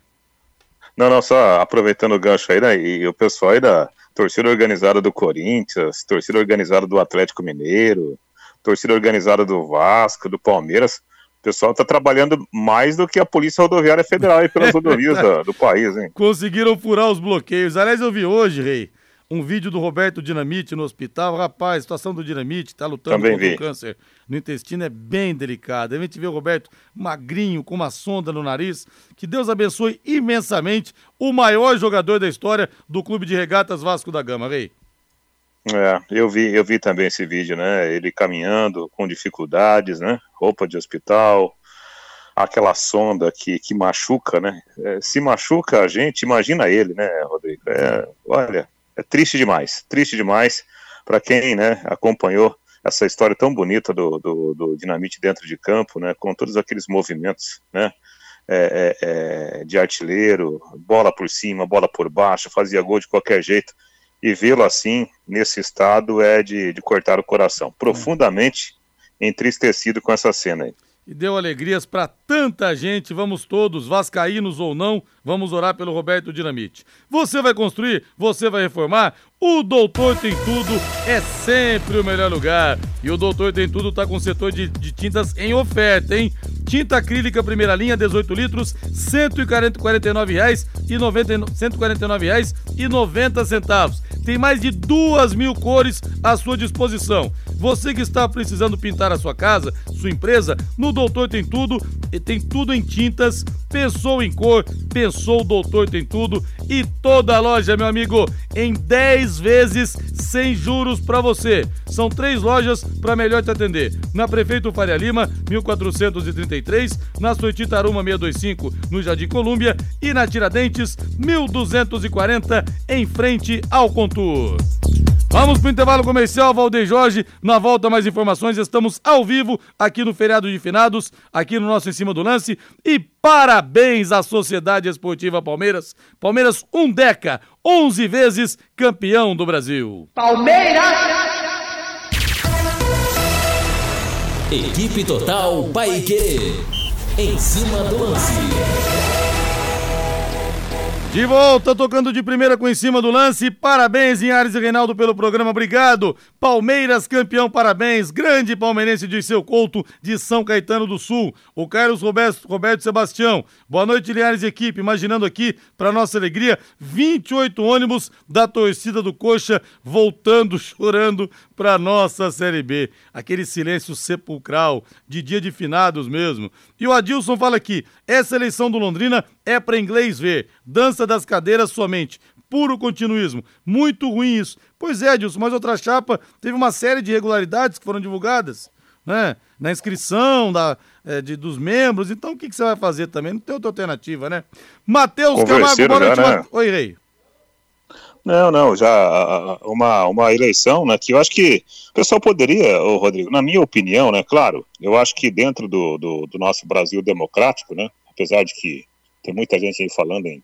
Não, não, só aproveitando o gancho aí, né, e o pessoal aí da torcida organizada do Corinthians, torcida organizada do Atlético Mineiro, torcida organizada do Vasco, do Palmeiras. O pessoal está trabalhando mais do que a Polícia Rodoviária Federal aí pelas [laughs] rodovias do, do país, hein? Conseguiram furar os bloqueios. Aliás, eu vi hoje, Rei, um vídeo do Roberto Dinamite no hospital. Rapaz, a situação do Dinamite está lutando Também contra vi. o câncer no intestino é bem delicada. A gente vê o Roberto magrinho, com uma sonda no nariz. Que Deus abençoe imensamente o maior jogador da história do Clube de Regatas Vasco da Gama, Rei. É, eu vi, eu vi também esse vídeo, né? Ele caminhando com dificuldades, né? Roupa de hospital, aquela sonda que, que machuca, né? É, se machuca a gente, imagina ele, né, Rodrigo? É, olha, é triste demais, triste demais. Para quem né, acompanhou essa história tão bonita do, do, do, Dinamite dentro de campo, né, com todos aqueles movimentos né, é, é, é, de artilheiro, bola por cima, bola por baixo, fazia gol de qualquer jeito, e vê-lo assim, nesse estado, é de, de cortar o coração. Profundamente entristecido com essa cena aí e deu alegrias para tanta gente. Vamos todos, vascaínos ou não, vamos orar pelo Roberto Dinamite. Você vai construir, você vai reformar, o Doutor Tem Tudo é sempre o melhor lugar. E o Doutor Tem Tudo tá com o setor de, de tintas em oferta, hein? Tinta acrílica primeira linha, 18 litros, R$ 149,90 e 149 reais e 90 centavos. Tem mais de duas mil cores à sua disposição. Você que está precisando pintar a sua casa, sua empresa, no Doutor Tem Tudo, tem tudo em tintas, pensou em cor, pensou o Doutor Tem Tudo e toda a loja, meu amigo, em 10 vezes sem juros para você. São três lojas para melhor te atender. Na Prefeito Faria Lima, 1433, na Soitita Aruma 625, no Jardim Colúmbia e na Tiradentes, 1240, em frente ao Contour. Vamos pro intervalo comercial, Valdeir Jorge. Na volta, mais informações. Estamos ao vivo aqui no Feriado de Finados, aqui no nosso Em Cima do Lance. E parabéns à Sociedade Esportiva Palmeiras. Palmeiras, um Deca, 11 vezes campeão do Brasil. Palmeiras! Equipe Total Paique. Em cima do lance. De volta, tocando de primeira com em cima do lance. Parabéns, Inhares e Reinaldo, pelo programa. Obrigado. Palmeiras, campeão, parabéns. Grande palmeirense de seu Couto, de São Caetano do Sul. O Carlos Roberto, Roberto Sebastião. Boa noite, Linhares e equipe. Imaginando aqui, para nossa alegria, 28 ônibus da torcida do Coxa voltando, [laughs] chorando para nossa Série B. Aquele silêncio sepulcral, de dia de finados mesmo. E o Adilson fala aqui: essa eleição do Londrina é para inglês ver. Dança das cadeiras somente. Puro continuismo. Muito ruim isso. Pois é, Adilson, mas outra chapa teve uma série de irregularidades que foram divulgadas. Né? Na inscrição da, é, de, dos membros. Então o que, que, você vai fazer também? Não tem outra alternativa, né? Matheus Camargo, boa noite. Né? Oi, Rei. Não, não, já uma, uma eleição, né, que eu acho que o pessoal poderia, ô Rodrigo, na minha opinião, né, claro, eu acho que dentro do, do, do nosso Brasil democrático, né, apesar de que tem muita gente aí falando em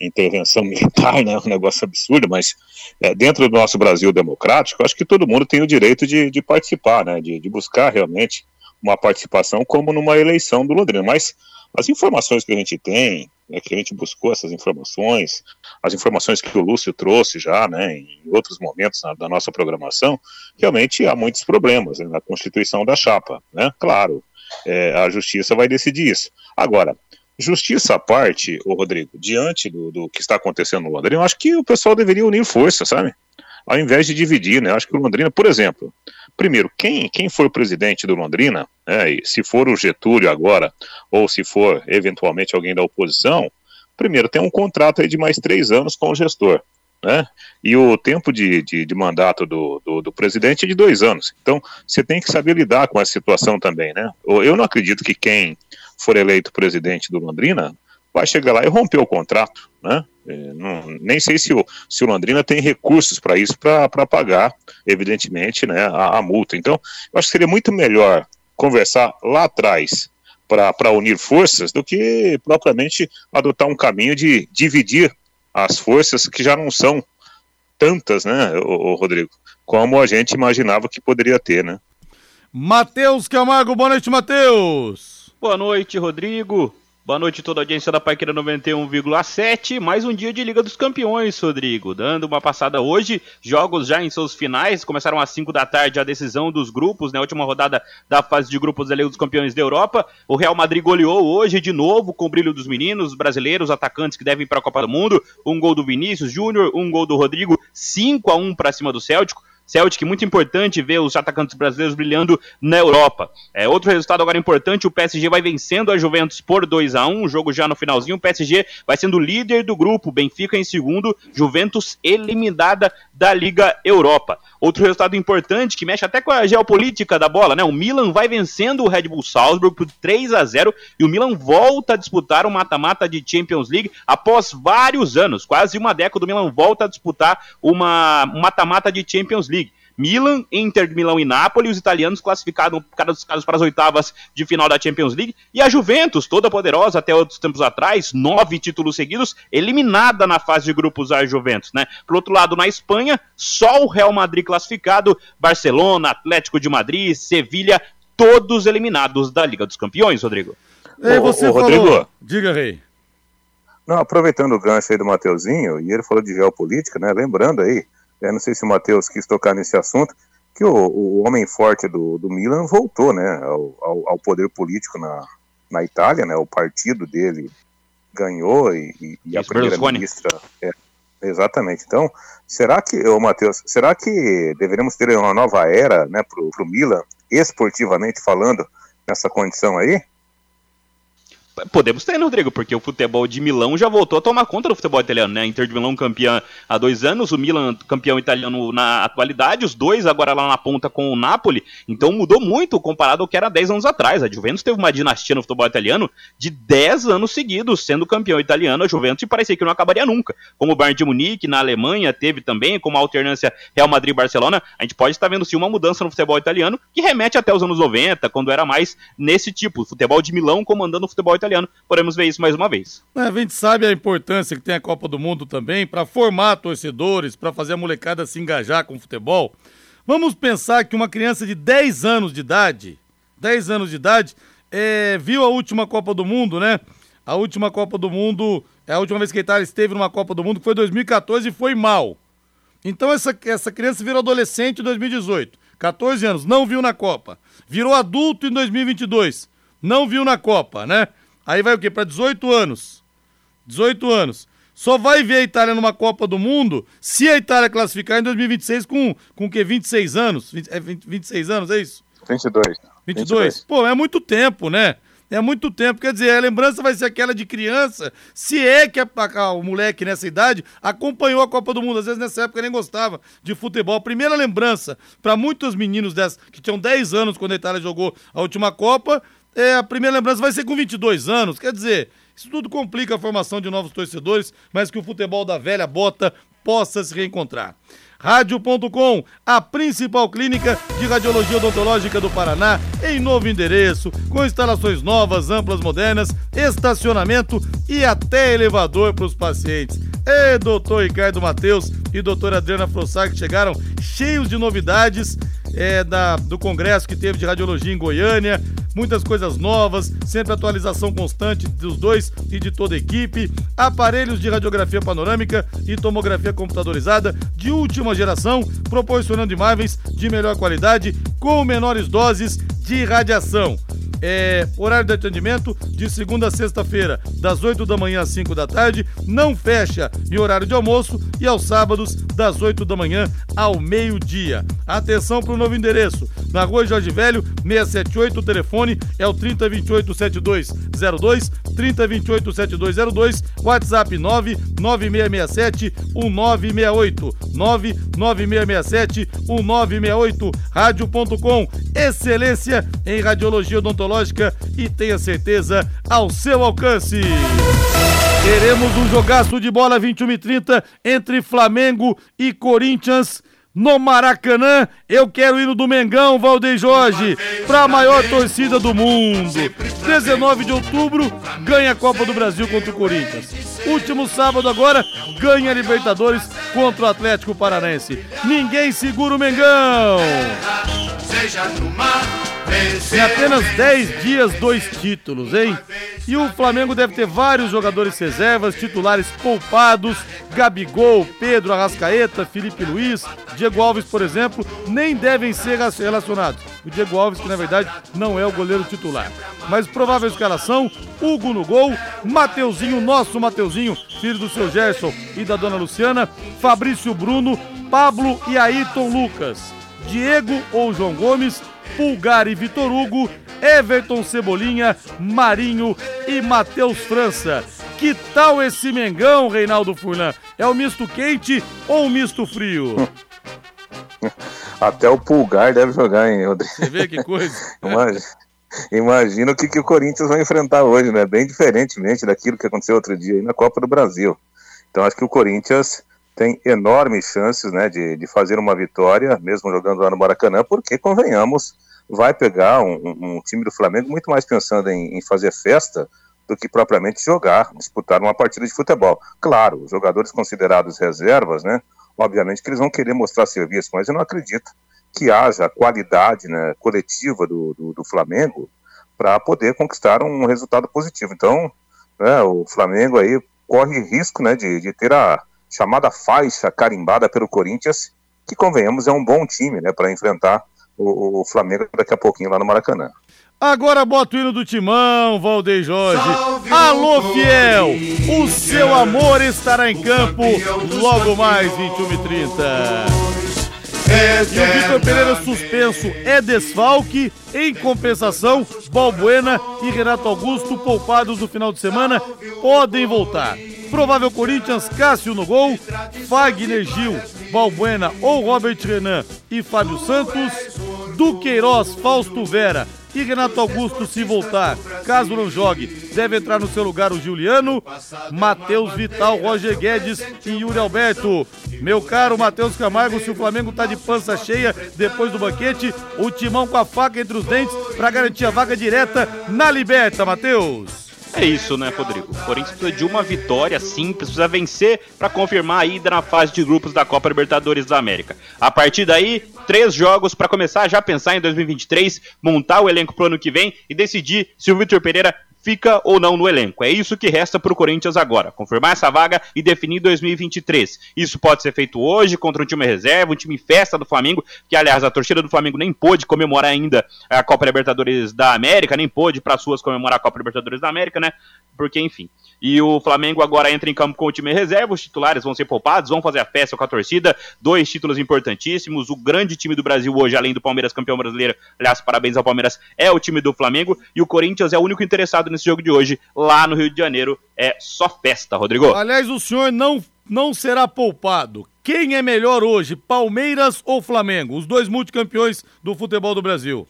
intervenção [laughs] militar, né, um negócio absurdo, mas é, dentro do nosso Brasil democrático, acho que todo mundo tem o direito de, de participar, né, de, de buscar realmente uma participação como numa eleição do Londrina, mas as informações que a gente tem, né, que a gente buscou essas informações, as informações que o Lúcio trouxe já, né, em outros momentos da nossa programação, realmente há muitos problemas né, na constituição da chapa, né, claro, é, a justiça vai decidir isso. Agora, justiça à parte, o Rodrigo, diante do, do que está acontecendo no Londrina, eu acho que o pessoal deveria unir forças, sabe? Ao invés de dividir, né? Eu acho que o Londrina, por exemplo, primeiro, quem, quem for presidente do Londrina, né, se for o Getúlio agora, ou se for eventualmente alguém da oposição, primeiro tem um contrato aí de mais três anos com o gestor. Né? E o tempo de, de, de mandato do, do, do, presidente é de dois anos. Então, você tem que saber lidar com essa situação também, né? Eu não acredito que quem for eleito presidente do Londrina vai chegar lá e romper o contrato, né? É, não, nem sei se o, se o Londrina tem recursos para isso, para pagar, evidentemente, né, a, a, multa. Então, eu acho que seria muito melhor conversar lá atrás para unir forças do que propriamente adotar um caminho de dividir as forças que já não são tantas, né, o, o Rodrigo, como a gente imaginava que poderia ter, né? Matheus Camargo, boa noite, Matheus. Boa noite, Rodrigo. Boa noite toda a audiência da Paiqueira 91,7. Mais um dia de Liga dos Campeões, Rodrigo. Dando uma passada hoje, jogos já em seus finais. Começaram às 5 da tarde a decisão dos grupos, né? última rodada da fase de grupos da Liga dos Campeões da Europa. O Real Madrid goleou hoje de novo com o brilho dos meninos brasileiros, atacantes que devem para a Copa do Mundo. Um gol do Vinícius Júnior, um gol do Rodrigo, 5 a 1 para cima do Céltico. Celtic, muito importante ver os atacantes brasileiros brilhando na Europa. É, outro resultado agora importante, o PSG vai vencendo a Juventus por 2 a 1 jogo já no finalzinho, o PSG vai sendo líder do grupo, Benfica em segundo, Juventus eliminada da Liga Europa. Outro resultado importante que mexe até com a geopolítica da bola, né? O Milan vai vencendo o Red Bull Salzburg por 3 a 0 e o Milan volta a disputar o mata-mata de Champions League após vários anos, quase uma década o Milan volta a disputar uma mata-mata de Champions League. Milan, Inter de Milão e Nápoles, os italianos classificados, cada dos casos, para as oitavas de final da Champions League, e a Juventus, toda poderosa até outros tempos atrás, nove títulos seguidos, eliminada na fase de grupos a Juventus, né? Por outro lado, na Espanha, só o Real Madrid classificado, Barcelona, Atlético de Madrid, Sevilha, todos eliminados da Liga dos Campeões, Rodrigo. Ei, você ô, ô, falou... Rodrigo, diga, Rei. Não, aproveitando o gancho aí do Mateuzinho, e ele falou de geopolítica, né? Lembrando aí, eu não sei se o Matheus quis tocar nesse assunto, que o, o homem forte do, do Milan voltou né, ao, ao, ao, poder político na, na Itália, né, o partido dele ganhou e, e a primeira-ministra... É, exatamente. Então, será que, ô Matheus, será que deveremos ter uma nova era né, para o Milan, esportivamente falando, nessa condição aí? Podemos ter, né, Rodrigo? Porque o futebol de Milão já voltou a tomar conta do futebol italiano, né? Inter de Milão campeã há dois anos, o Milan campeão italiano na atualidade, os dois agora lá na ponta com o Napoli. Então mudou muito comparado ao que era 10 anos atrás. A Juventus teve uma dinastia no futebol italiano de 10 anos seguidos sendo campeão italiano. A Juventus e parecia que não acabaria nunca. Como o Bayern de Munique na Alemanha teve também, como a alternância Real Madrid-Barcelona, a gente pode estar vendo sim uma mudança no futebol italiano que remete até os anos 90, quando era mais nesse tipo, futebol de Milão comandando o futebol italiano italiano. Podemos ver isso mais uma vez. É, a gente sabe a importância que tem a Copa do Mundo também para formar torcedores, para fazer a molecada se engajar com o futebol. Vamos pensar que uma criança de 10 anos de idade, 10 anos de idade, é, viu a última Copa do Mundo, né? A última Copa do Mundo, é a última vez que a Itália esteve numa Copa do Mundo, foi 2014 e foi mal. Então essa, essa criança virou adolescente em 2018. 14 anos, não viu na Copa. Virou adulto em 2022, não viu na Copa, né? Aí vai o quê? Para 18 anos. 18 anos. Só vai ver a Itália numa Copa do Mundo se a Itália classificar em 2026 com, com o quê? 26 anos? 20, é 20, 26 anos, é isso? 22. 22. 22. Pô, é muito tempo, né? É muito tempo. Quer dizer, a lembrança vai ser aquela de criança, se é que a, a, o moleque nessa idade acompanhou a Copa do Mundo. Às vezes nessa época nem gostava de futebol. A primeira lembrança para muitos meninos dessa, que tinham 10 anos quando a Itália jogou a última Copa, é, a primeira lembrança vai ser com 22 anos. Quer dizer, isso tudo complica a formação de novos torcedores, mas que o futebol da velha bota possa se reencontrar. Rádio.com, a principal clínica de radiologia odontológica do Paraná, em novo endereço, com instalações novas, amplas, modernas, estacionamento e até elevador para os pacientes. E doutor Ricardo Matheus e doutora Adriana Frossac chegaram cheios de novidades é, da, do congresso que teve de radiologia em Goiânia, muitas coisas novas, sempre atualização constante dos dois e de toda a equipe, aparelhos de radiografia panorâmica e tomografia computadorizada de última geração, proporcionando imagens de melhor qualidade com menores doses de radiação. É, horário de atendimento de segunda a sexta-feira, das 8 da manhã às 5 da tarde, não fecha em horário de almoço e aos sábados, das 8 da manhã ao meio-dia. Atenção para o novo endereço, na rua Jorge Velho, 678, o telefone é o 3028 7202, 3028 7202, WhatsApp 99667 1968, 99667 1968, rádio.com, excelência em radiologia odontológica e tenha certeza ao seu alcance. Teremos um jogaço de bola 21 e 30 entre Flamengo e Corinthians no Maracanã. Eu quero ir no do Mengão, Valdeir Jorge, para a maior torcida do mundo. 19 de outubro, ganha a Copa do Brasil contra o Corinthians. Último sábado agora, ganha a Libertadores contra o Atlético Paranense. Ninguém segura o Mengão. Em apenas 10 dias, dois títulos, hein? E o Flamengo deve ter vários jogadores reservas, titulares poupados, Gabigol, Pedro Arrascaeta, Felipe Luiz, Diego Alves, por exemplo, nem devem ser relacionados. O Diego Alves, que na verdade não é o goleiro titular. Mas provável escalação, Hugo no gol, Mateuzinho, nosso Mateuzinho, filho do seu Gerson e da dona Luciana, Fabrício Bruno, Pablo e Ayrton Lucas, Diego ou João Gomes, Pulgar e Vitor Hugo, Everton Cebolinha, Marinho e Matheus França. Que tal esse Mengão, Reinaldo Furlan? É o misto quente ou o misto frio? [laughs] [laughs] Até o Pulgar deve jogar, hein, Rodrigo? Você vê que coisa. [laughs] Imagina, imagina o que, que o Corinthians vai enfrentar hoje, né? Bem diferentemente daquilo que aconteceu outro dia aí na Copa do Brasil. Então acho que o Corinthians tem enormes chances né, de, de fazer uma vitória, mesmo jogando lá no Maracanã, porque, convenhamos, vai pegar um, um time do Flamengo muito mais pensando em, em, fazer festa do que propriamente jogar, disputar uma partida de futebol. Claro, os jogadores considerados reservas, né, obviamente que eles vão querer mostrar serviço, mas eu não acredito que haja qualidade né, coletiva do, do, do Flamengo para poder conquistar um resultado positivo. Então, né, o Flamengo aí corre risco né, de, de ter a, chamada faixa carimbada pelo Corinthians, que convenhamos é um bom time, né, para enfrentar o, o, Flamengo daqui a pouquinho lá no Maracanã. Agora bota o hino do Timão, Valdeir Jorge. Salve Alô, fiel! O seu amor estará em campo logo mais 21 e 30. E o Vitor Pereira suspenso é desfalque. Em compensação, Balbuena e Renato Augusto, poupados no final de semana, podem voltar. Provável Corinthians, Cássio no gol, Fagner Gil, Balbuena ou Robert Renan e Fábio Santos, Duqueiroz, Fausto Vera e Renato Augusto se voltar, caso não jogue, deve entrar no seu lugar o Juliano, Matheus Vital, Roger Guedes e Yuri Alberto. Meu caro Matheus Camargo, se o Flamengo tá de pança cheia depois do banquete, o timão com a faca entre os dentes para garantir a vaga direta na Liberta, Matheus. É isso, né, Rodrigo? O Corinthians precisa de uma vitória simples, precisa vencer para confirmar a ida na fase de grupos da Copa Libertadores da América. A partir daí, três jogos para começar a já pensar em 2023, montar o elenco pro ano que vem e decidir se o Vitor Pereira fica ou não no elenco. É isso que resta para o Corinthians agora, confirmar essa vaga e definir 2023. Isso pode ser feito hoje contra um time reserva, um time festa do Flamengo, que aliás a torcida do Flamengo nem pôde comemorar ainda a Copa Libertadores da América, nem pôde para suas comemorar a Copa Libertadores da América, né? Porque enfim. E o Flamengo agora entra em campo com o time reserva, os titulares vão ser poupados, vão fazer a festa com a torcida, dois títulos importantíssimos, o grande time do Brasil hoje, além do Palmeiras campeão brasileiro, aliás, parabéns ao Palmeiras, é o time do Flamengo, e o Corinthians é o único interessado nesse jogo de hoje, lá no Rio de Janeiro, é só festa, Rodrigo. Aliás, o senhor não, não será poupado. Quem é melhor hoje, Palmeiras ou Flamengo? Os dois multicampeões do futebol do Brasil.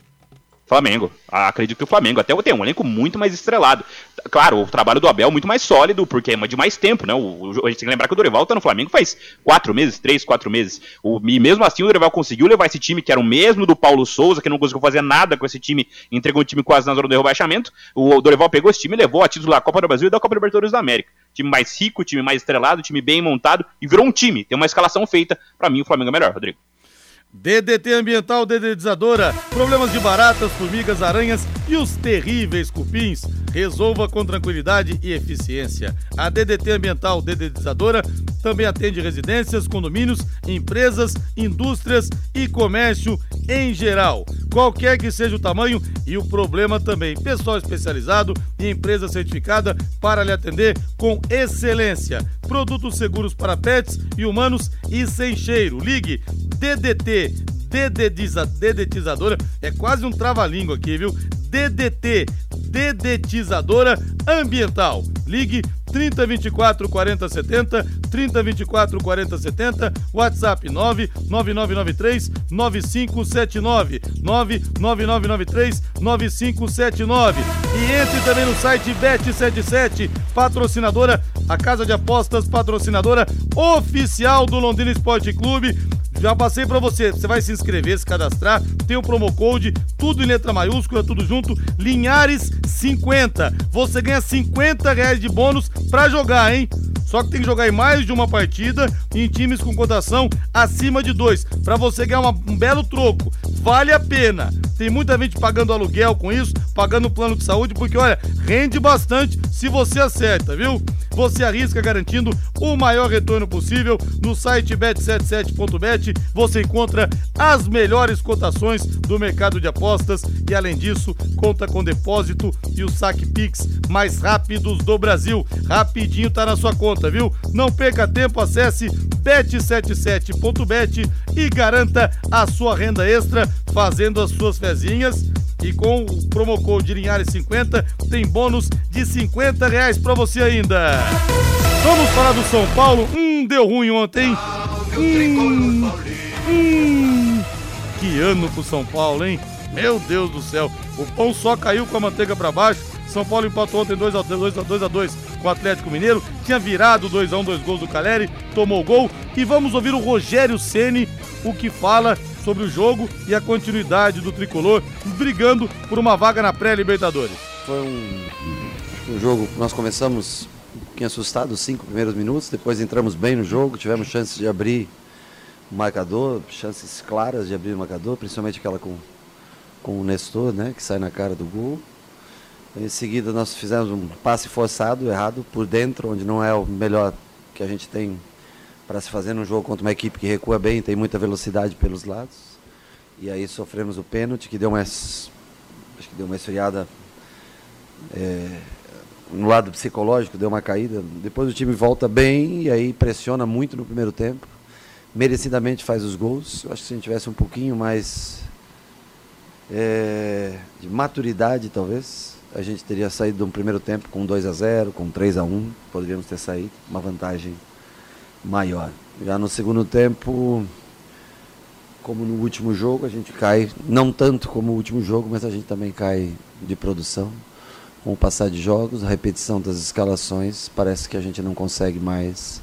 Flamengo. Acredito que o Flamengo até tem um elenco muito mais estrelado. Claro, o trabalho do Abel é muito mais sólido, porque é de mais tempo, né? O, o, a gente tem que lembrar que o Dorival tá no Flamengo faz quatro meses, três, quatro meses. O, e mesmo assim o Dorival conseguiu levar esse time, que era o mesmo do Paulo Souza, que não conseguiu fazer nada com esse time, entregou o time quase na zona do rebaixamento. O Dorival pegou esse time e levou a título da Copa do Brasil e da Copa Libertadores da América. Time mais rico, time mais estrelado, time bem montado, e virou um time. Tem uma escalação feita. para mim, o Flamengo é melhor, Rodrigo. DDT Ambiental Dedetizadora, problemas de baratas, formigas, aranhas e os terríveis cupins. Resolva com tranquilidade e eficiência. A DDT Ambiental Dedetizadora também atende residências, condomínios, empresas, indústrias e comércio em geral. Qualquer que seja o tamanho e o problema também. Pessoal especializado e empresa certificada para lhe atender com excelência. Produtos seguros para pets e humanos e sem cheiro. Ligue DDT dedetiza, dedetizadora, é quase um trava-língua aqui, viu? DDT, dedetizadora ambiental. Ligue 3024 40 70, 3024 40 70, WhatsApp 99993 9579, 99993 9579. E entre também no site Bet77, patrocinadora, a casa de apostas patrocinadora oficial do Londrina Esporte Clube. Já passei para você, você vai se inscrever, se cadastrar, tem o promo code, tudo em letra maiúscula, tudo junto, Linhares 50. Você ganha 50 reais de bônus para jogar, hein? Só que tem que jogar em mais de uma partida em times com cotação acima de dois, para você ganhar uma, um belo troco. Vale a pena. Tem muita gente pagando aluguel com isso, pagando plano de saúde, porque olha, rende bastante se você acerta, viu? Você arrisca garantindo o maior retorno possível no site bet77.bet. Você encontra as melhores cotações do mercado de apostas e além disso, conta com depósito e o saque Pix mais rápidos do Brasil. Rapidinho tá na sua conta, viu? Não perca tempo, acesse bet77.bet e garanta a sua renda extra fazendo as suas fezinhas. E com o promo code Linhares50 tem bônus de 50 reais pra você ainda. Vamos falar do São Paulo? Hum, deu ruim ontem. Hum, hum, que ano pro São Paulo, hein? Meu Deus do céu. O pão só caiu com a manteiga para baixo. São Paulo empatou ontem 2x2 com o Atlético Mineiro. Tinha virado 2x1, dois gols do Caleri. Tomou gol. E vamos ouvir o Rogério Ceni o que fala sobre o jogo e a continuidade do tricolor brigando por uma vaga na pré-Libertadores. Foi um, um jogo que nós começamos um pouquinho assustados, os cinco primeiros minutos, depois entramos bem no jogo, tivemos chances de abrir o marcador, chances claras de abrir o marcador, principalmente aquela com com o Nestor, né, que sai na cara do gol. Em seguida nós fizemos um passe forçado, errado, por dentro, onde não é o melhor que a gente tem para se fazer num jogo contra uma equipe que recua bem, tem muita velocidade pelos lados. E aí sofremos o pênalti, que deu uma, acho que deu uma esfriada é, no lado psicológico, deu uma caída. Depois o time volta bem e aí pressiona muito no primeiro tempo. Merecidamente faz os gols. Eu acho que se a gente tivesse um pouquinho mais é, de maturidade, talvez, a gente teria saído de um primeiro tempo com 2 a 0 com 3 a 1 poderíamos ter saído, uma vantagem maior. Já no segundo tempo, como no último jogo, a gente cai, não tanto como o último jogo, mas a gente também cai de produção. Com o passar de jogos, a repetição das escalações, parece que a gente não consegue mais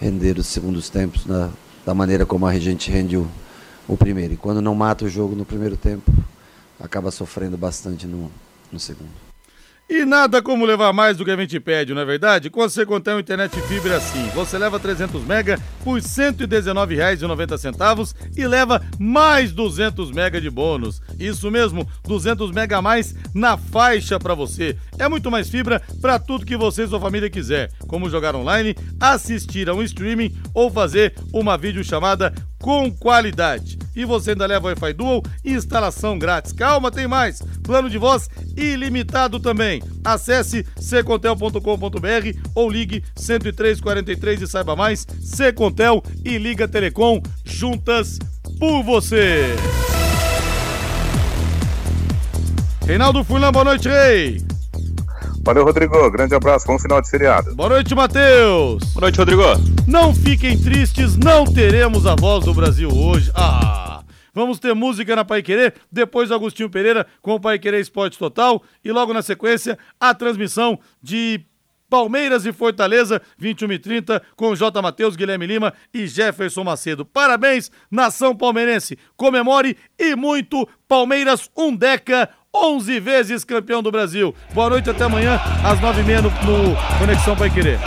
render os segundos tempos da, da maneira como a gente rende o, o primeiro. E quando não mata o jogo no primeiro tempo, acaba sofrendo bastante no, no segundo. E nada como levar mais do que a gente pede, não é verdade? Com a Secontel Internet Fibra assim, você leva 300 mega por R$ 119,90 e leva mais 200 mega de bônus. Isso mesmo, 200 mega a mais na faixa para você. É muito mais fibra para tudo que você e sua família quiser, como jogar online, assistir a um streaming ou fazer uma videochamada com qualidade. E você ainda leva Wi-Fi Dual e instalação grátis. Calma, tem mais. Plano de voz ilimitado também. Acesse secontel.com.br ou ligue 10343 e saiba mais. Secontel e Liga Telecom juntas por você. Reinaldo Furlan, boa noite, Rei. Valeu, Rodrigo. Grande abraço. Bom final de feriado. Boa noite, Matheus. Boa noite, Rodrigo. Não fiquem tristes, não teremos a voz do Brasil hoje. Ah! Vamos ter música na Pai Querer, depois Agostinho Pereira com o Pai Querer Esporte Total e logo na sequência a transmissão de Palmeiras e Fortaleza, 21 e 30, com J. Matheus, Guilherme Lima e Jefferson Macedo. Parabéns, nação palmeirense. Comemore e muito Palmeiras, um deca, 11 vezes campeão do Brasil. Boa noite, até amanhã, às 9h30 no, no Conexão Pai Querer.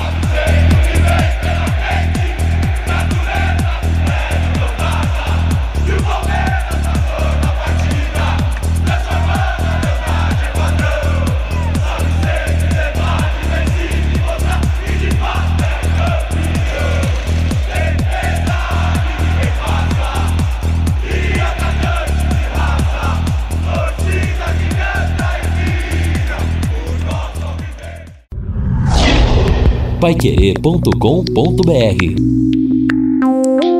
paiquerê.com.br